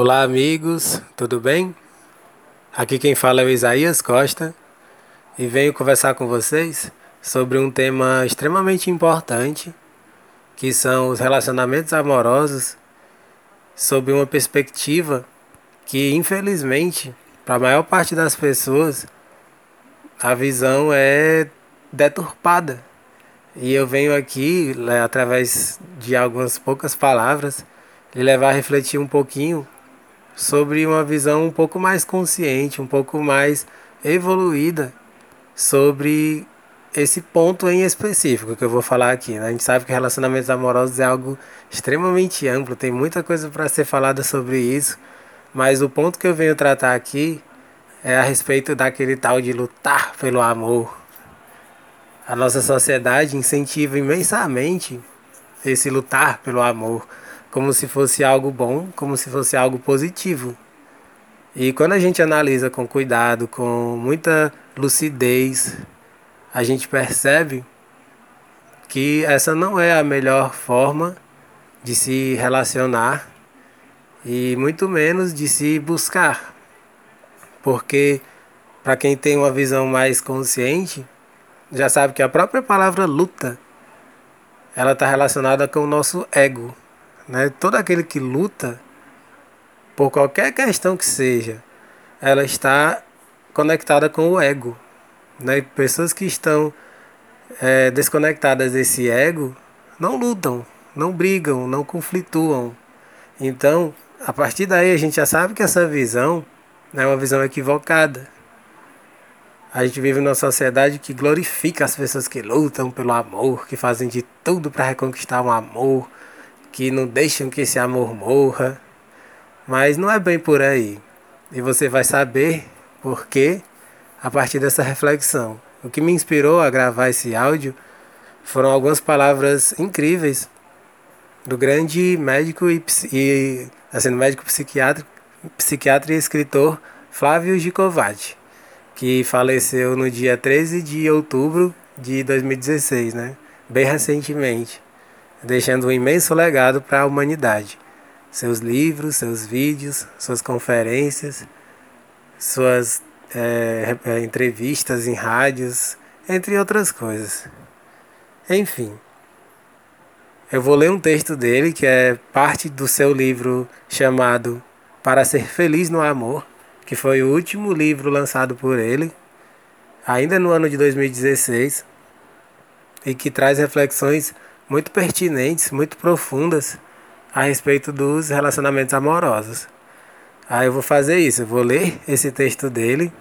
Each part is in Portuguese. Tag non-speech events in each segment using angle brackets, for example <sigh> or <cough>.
Olá, amigos, tudo bem? Aqui quem fala é o Isaías Costa e venho conversar com vocês sobre um tema extremamente importante que são os relacionamentos amorosos sob uma perspectiva que, infelizmente, para a maior parte das pessoas, a visão é deturpada. E eu venho aqui, né, através de algumas poucas palavras, lhe levar a refletir um pouquinho sobre uma visão um pouco mais consciente, um pouco mais evoluída sobre esse ponto em específico que eu vou falar aqui. Né? A gente sabe que relacionamentos amorosos é algo extremamente amplo, tem muita coisa para ser falada sobre isso, mas o ponto que eu venho tratar aqui é a respeito daquele tal de lutar pelo amor. A nossa sociedade incentiva imensamente esse lutar pelo amor como se fosse algo bom, como se fosse algo positivo. E quando a gente analisa com cuidado, com muita lucidez, a gente percebe que essa não é a melhor forma de se relacionar e muito menos de se buscar. Porque para quem tem uma visão mais consciente, já sabe que a própria palavra luta ela está relacionada com o nosso ego. Né? Todo aquele que luta, por qualquer questão que seja, ela está conectada com o ego. Né? Pessoas que estão é, desconectadas desse ego não lutam, não brigam, não conflituam. Então, a partir daí a gente já sabe que essa visão é uma visão equivocada. A gente vive numa sociedade que glorifica as pessoas que lutam pelo amor, que fazem de tudo para reconquistar um amor, que não deixam que esse amor morra. Mas não é bem por aí. E você vai saber por quê a partir dessa reflexão. O que me inspirou a gravar esse áudio foram algumas palavras incríveis do grande médico e, e assim, médico psiquiatra, psiquiatra e escritor Flávio Gicovati, que faleceu no dia 13 de outubro de 2016, né? Bem recentemente deixando um imenso legado para a humanidade. Seus livros, seus vídeos, suas conferências, suas é, é, entrevistas em rádios, entre outras coisas. Enfim, eu vou ler um texto dele que é parte do seu livro chamado Para Ser Feliz no Amor, que foi o último livro lançado por ele, ainda no ano de 2016, e que traz reflexões muito pertinentes, muito profundas a respeito dos relacionamentos amorosos. Aí eu vou fazer isso, eu vou ler esse texto dele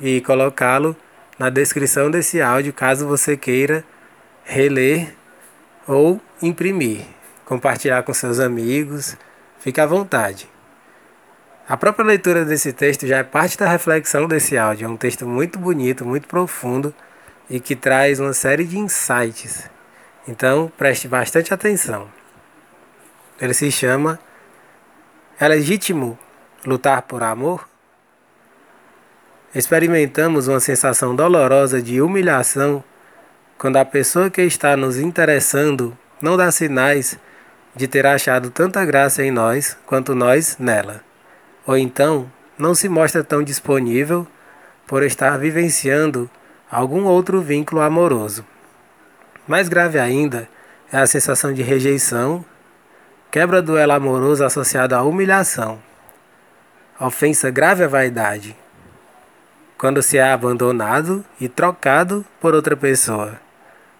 e colocá-lo na descrição desse áudio, caso você queira reler ou imprimir, compartilhar com seus amigos, fique à vontade. A própria leitura desse texto já é parte da reflexão desse áudio, é um texto muito bonito, muito profundo e que traz uma série de insights então preste bastante atenção. Ele se chama É legítimo lutar por amor? Experimentamos uma sensação dolorosa de humilhação quando a pessoa que está nos interessando não dá sinais de ter achado tanta graça em nós quanto nós nela. Ou então não se mostra tão disponível por estar vivenciando algum outro vínculo amoroso. Mais grave ainda é a sensação de rejeição, quebra do elo amoroso associado à humilhação, ofensa grave à vaidade, quando se é abandonado e trocado por outra pessoa.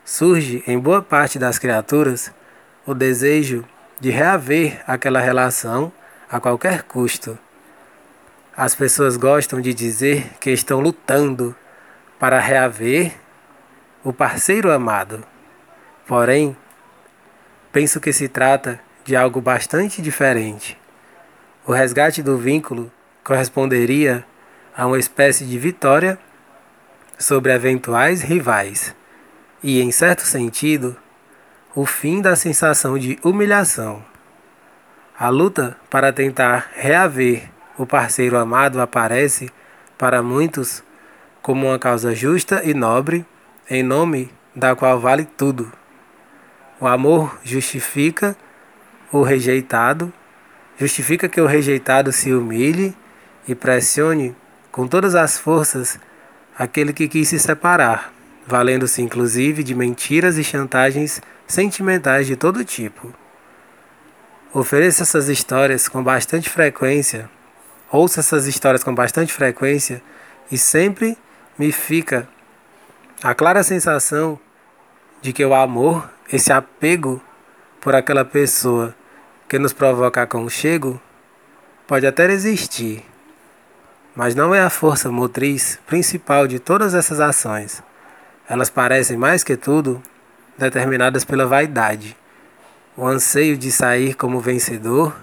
Surge em boa parte das criaturas o desejo de reaver aquela relação a qualquer custo. As pessoas gostam de dizer que estão lutando para reaver o parceiro amado. Porém, penso que se trata de algo bastante diferente. O resgate do vínculo corresponderia a uma espécie de vitória sobre eventuais rivais e, em certo sentido, o fim da sensação de humilhação. A luta para tentar reaver o parceiro amado aparece, para muitos, como uma causa justa e nobre, em nome da qual vale tudo. O amor justifica o rejeitado justifica que o rejeitado se humilhe e pressione com todas as forças aquele que quis se separar, valendo-se inclusive de mentiras e chantagens sentimentais de todo tipo. Ofereça essas histórias com bastante frequência, ouça essas histórias com bastante frequência e sempre me fica a clara sensação de que o amor, esse apego por aquela pessoa que nos provoca aconchego, pode até existir, mas não é a força motriz principal de todas essas ações. Elas parecem mais que tudo determinadas pela vaidade o anseio de sair como vencedor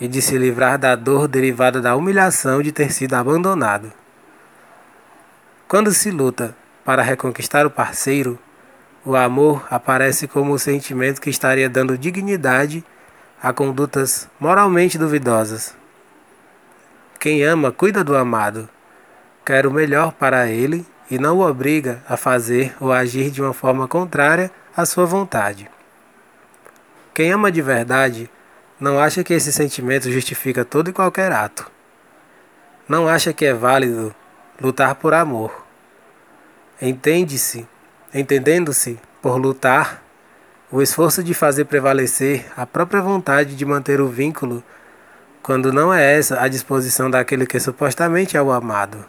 e de se livrar da dor derivada da humilhação de ter sido abandonado. Quando se luta para reconquistar o parceiro, o amor aparece como o sentimento que estaria dando dignidade a condutas moralmente duvidosas. Quem ama cuida do amado, quer o melhor para ele e não o obriga a fazer ou agir de uma forma contrária à sua vontade. Quem ama de verdade não acha que esse sentimento justifica todo e qualquer ato. Não acha que é válido lutar por amor. Entende-se, entendendo-se por lutar, o esforço de fazer prevalecer a própria vontade de manter o vínculo, quando não é essa a disposição daquele que supostamente é o amado.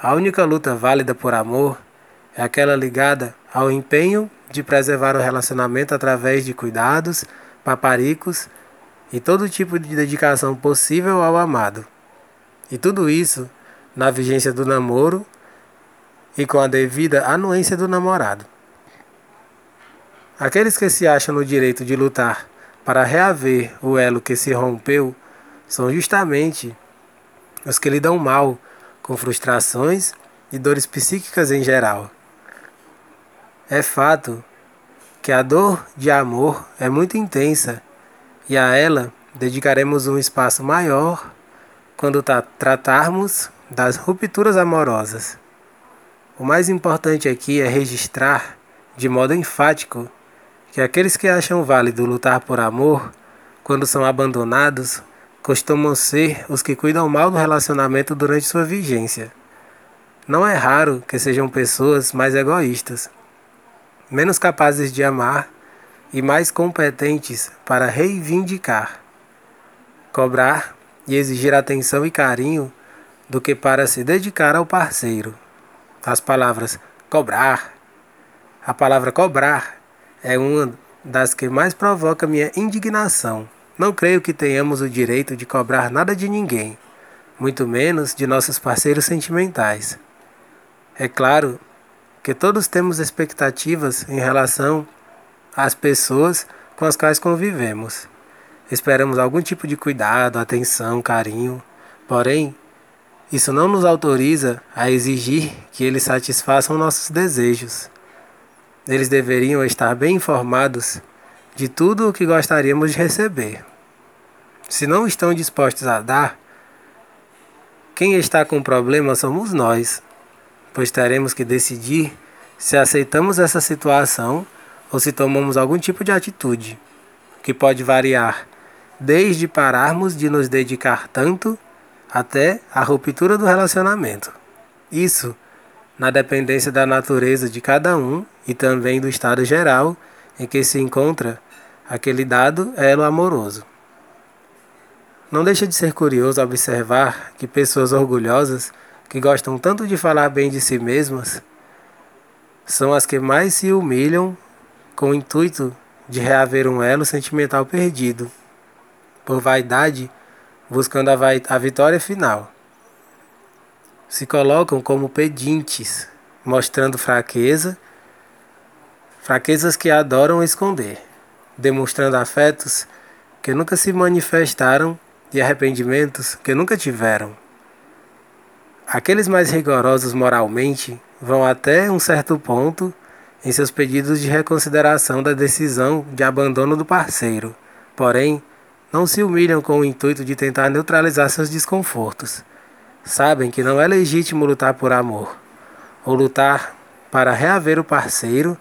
A única luta válida por amor é aquela ligada ao empenho de preservar o relacionamento através de cuidados, paparicos e todo tipo de dedicação possível ao amado. E tudo isso na vigência do namoro e com a devida anuência do namorado. Aqueles que se acham no direito de lutar para reaver o elo que se rompeu são justamente os que lidam mal com frustrações e dores psíquicas em geral. É fato que a dor de amor é muito intensa e a ela dedicaremos um espaço maior quando tratarmos das rupturas amorosas. O mais importante aqui é registrar de modo enfático que aqueles que acham válido lutar por amor, quando são abandonados, costumam ser os que cuidam mal do relacionamento durante sua vigência. Não é raro que sejam pessoas mais egoístas menos capazes de amar e mais competentes para reivindicar, cobrar e exigir atenção e carinho do que para se dedicar ao parceiro. As palavras cobrar, a palavra cobrar é uma das que mais provoca minha indignação. Não creio que tenhamos o direito de cobrar nada de ninguém, muito menos de nossos parceiros sentimentais. É claro que todos temos expectativas em relação às pessoas com as quais convivemos. Esperamos algum tipo de cuidado, atenção, carinho. Porém, isso não nos autoriza a exigir que eles satisfaçam nossos desejos. Eles deveriam estar bem informados de tudo o que gostaríamos de receber. Se não estão dispostos a dar, quem está com problema somos nós pois teremos que decidir se aceitamos essa situação ou se tomamos algum tipo de atitude, que pode variar desde pararmos de nos dedicar tanto até a ruptura do relacionamento. Isso na dependência da natureza de cada um e também do estado geral em que se encontra aquele dado elo amoroso. Não deixa de ser curioso observar que pessoas orgulhosas que gostam tanto de falar bem de si mesmas, são as que mais se humilham com o intuito de reaver um elo sentimental perdido, por vaidade, buscando a, a vitória final. Se colocam como pedintes, mostrando fraqueza, fraquezas que adoram esconder, demonstrando afetos que nunca se manifestaram e arrependimentos que nunca tiveram. Aqueles mais rigorosos moralmente vão até um certo ponto em seus pedidos de reconsideração da decisão de abandono do parceiro, porém, não se humilham com o intuito de tentar neutralizar seus desconfortos. Sabem que não é legítimo lutar por amor, ou lutar para reaver o parceiro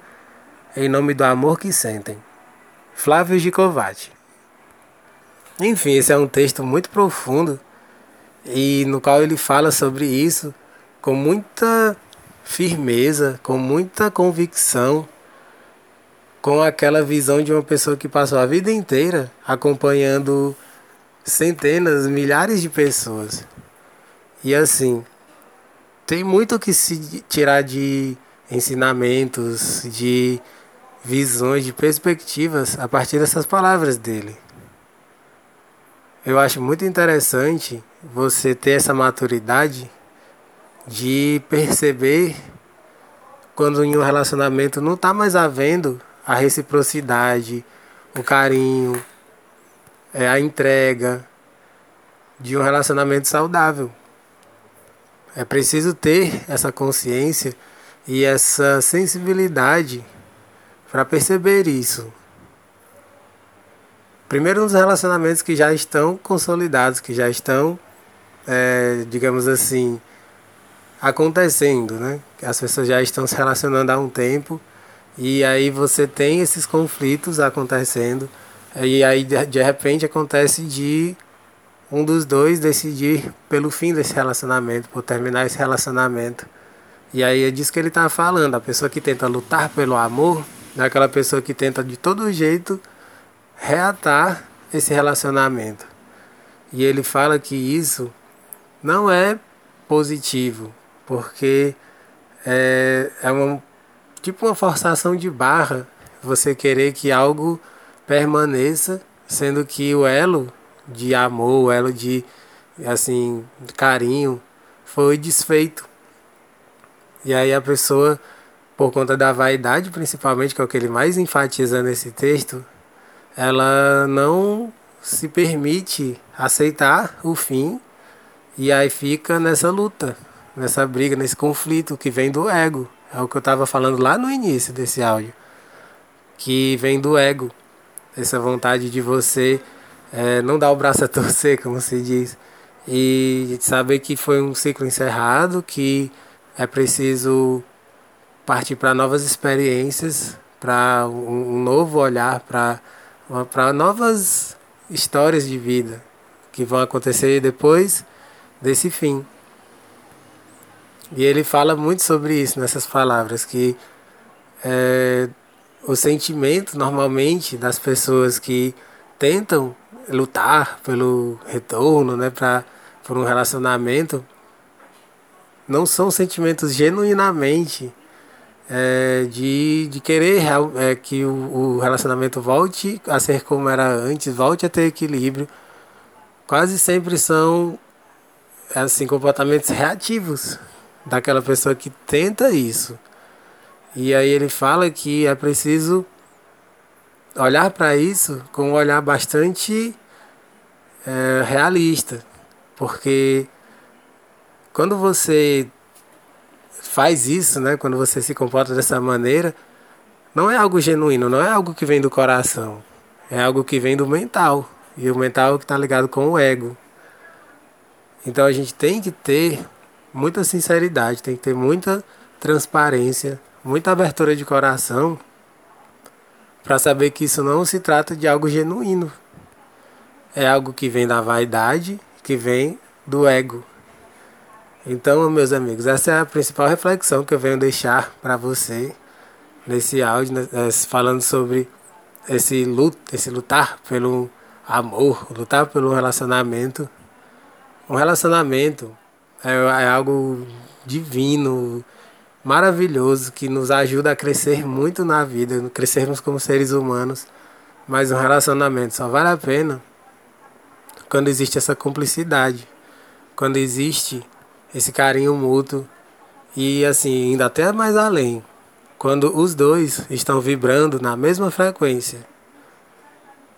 em nome do amor que sentem. Flávio Gicovati Enfim, esse é um texto muito profundo e no qual ele fala sobre isso com muita firmeza, com muita convicção, com aquela visão de uma pessoa que passou a vida inteira acompanhando centenas, milhares de pessoas. E assim, tem muito que se tirar de ensinamentos, de visões, de perspectivas a partir dessas palavras dele. Eu acho muito interessante você ter essa maturidade de perceber quando em um relacionamento não está mais havendo a reciprocidade, o carinho, é a entrega de um relacionamento saudável. É preciso ter essa consciência e essa sensibilidade para perceber isso. Primeiro, nos relacionamentos que já estão consolidados, que já estão, é, digamos assim, acontecendo, né? As pessoas já estão se relacionando há um tempo e aí você tem esses conflitos acontecendo e aí de repente acontece de um dos dois decidir pelo fim desse relacionamento, por terminar esse relacionamento. E aí é disso que ele está falando. A pessoa que tenta lutar pelo amor é aquela pessoa que tenta de todo jeito reatar esse relacionamento. E ele fala que isso não é positivo, porque é, é uma, tipo uma forçação de barra você querer que algo permaneça, sendo que o elo de amor, o elo de assim, carinho foi desfeito. E aí a pessoa, por conta da vaidade, principalmente, que é o que ele mais enfatiza nesse texto, ela não se permite aceitar o fim e aí fica nessa luta, nessa briga, nesse conflito que vem do ego. É o que eu estava falando lá no início desse áudio. Que vem do ego. Essa vontade de você é, não dar o braço a <laughs> torcer, como se diz. E saber que foi um ciclo encerrado, que é preciso partir para novas experiências, para um, um novo olhar, para para novas histórias de vida que vão acontecer depois desse fim. E ele fala muito sobre isso nessas palavras, que é, o sentimento normalmente das pessoas que tentam lutar pelo retorno, né, para por um relacionamento, não são sentimentos genuinamente é, de, de querer é, que o, o relacionamento volte a ser como era antes, volte a ter equilíbrio, quase sempre são assim comportamentos reativos daquela pessoa que tenta isso. E aí ele fala que é preciso olhar para isso com um olhar bastante é, realista, porque quando você faz isso, né, quando você se comporta dessa maneira, não é algo genuíno, não é algo que vem do coração, é algo que vem do mental. E o mental que está ligado com o ego. Então a gente tem que ter muita sinceridade, tem que ter muita transparência, muita abertura de coração para saber que isso não se trata de algo genuíno. É algo que vem da vaidade, que vem do ego. Então, meus amigos, essa é a principal reflexão que eu venho deixar para você nesse áudio, né, é, falando sobre esse, luto, esse lutar pelo amor, lutar pelo relacionamento. Um relacionamento é, é algo divino, maravilhoso, que nos ajuda a crescer muito na vida, crescermos como seres humanos. Mas um relacionamento só vale a pena quando existe essa cumplicidade, quando existe esse carinho mútuo e assim, ainda até mais além, quando os dois estão vibrando na mesma frequência.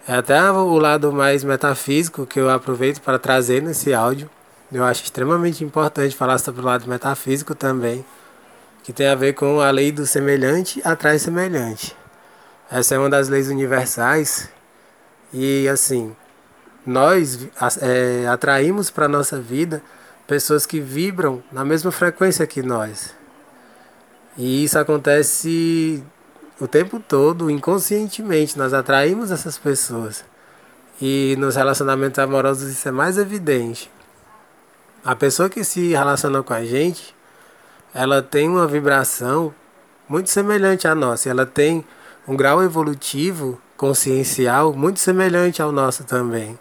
É até o lado mais metafísico que eu aproveito para trazer nesse áudio. Eu acho extremamente importante falar sobre o lado metafísico também, que tem a ver com a lei do semelhante atrai semelhante. Essa é uma das leis universais e assim, nós é, atraímos para nossa vida pessoas que vibram na mesma frequência que nós. E isso acontece o tempo todo, inconscientemente. Nós atraímos essas pessoas. E nos relacionamentos amorosos isso é mais evidente. A pessoa que se relaciona com a gente, ela tem uma vibração muito semelhante à nossa. Ela tem um grau evolutivo, consciencial, muito semelhante ao nosso também.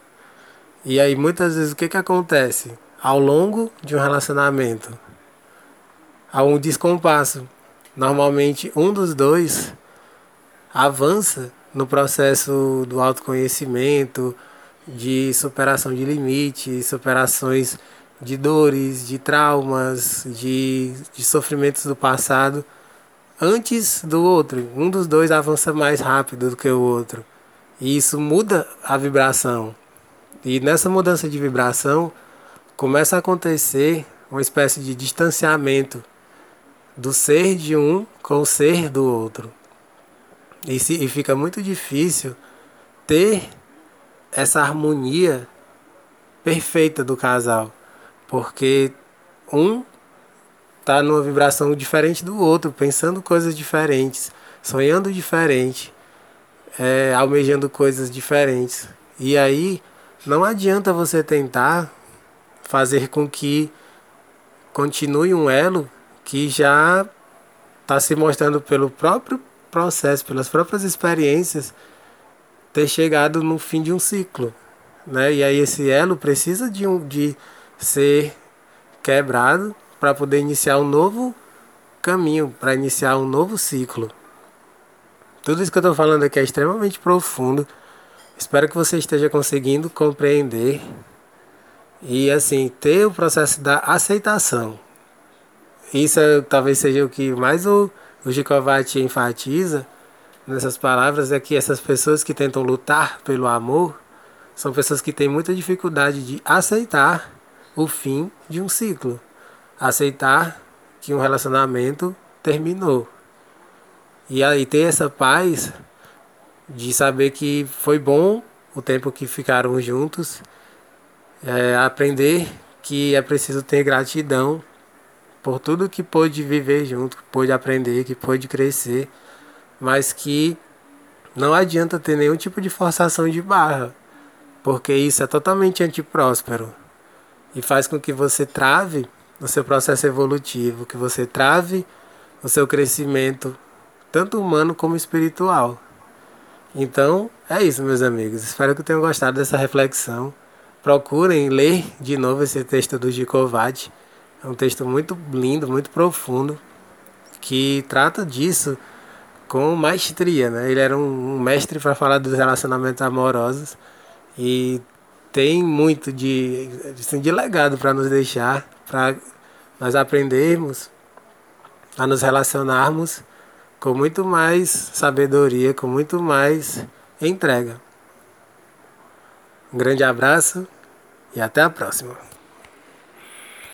E aí muitas vezes o que, que acontece? Ao longo de um relacionamento, há um descompasso. Normalmente um dos dois avança no processo do autoconhecimento, de superação de limites, superações de dores, de traumas, de, de sofrimentos do passado, antes do outro. Um dos dois avança mais rápido do que o outro. E isso muda a vibração. E nessa mudança de vibração começa a acontecer uma espécie de distanciamento do ser de um com o ser do outro. E, se, e fica muito difícil ter essa harmonia perfeita do casal, porque um tá numa vibração diferente do outro, pensando coisas diferentes, sonhando diferente, é, almejando coisas diferentes. E aí não adianta você tentar fazer com que continue um elo que já está se mostrando pelo próprio processo, pelas próprias experiências, ter chegado no fim de um ciclo. Né? E aí esse elo precisa de, um, de ser quebrado para poder iniciar um novo caminho, para iniciar um novo ciclo. Tudo isso que eu estou falando aqui é extremamente profundo. Espero que você esteja conseguindo compreender e assim ter o processo da aceitação. Isso é, talvez seja o que mais o o Gicovati enfatiza nessas palavras é que essas pessoas que tentam lutar pelo amor são pessoas que têm muita dificuldade de aceitar o fim de um ciclo, aceitar que um relacionamento terminou. E aí ter essa paz de saber que foi bom o tempo que ficaram juntos, é, aprender que é preciso ter gratidão por tudo que pôde viver junto, que pôde aprender, que pôde crescer, mas que não adianta ter nenhum tipo de forçação de barra, porque isso é totalmente antipróspero e faz com que você trave no seu processo evolutivo, que você trave o seu crescimento, tanto humano como espiritual. Então, é isso, meus amigos. Espero que tenham gostado dessa reflexão. Procurem ler de novo esse texto do Gicovati é um texto muito lindo, muito profundo, que trata disso com maestria. Né? Ele era um mestre para falar dos relacionamentos amorosos e tem muito de, assim, de legado para nos deixar, para nós aprendermos a nos relacionarmos com muito mais sabedoria, com muito mais entrega. Um grande abraço e até a próxima.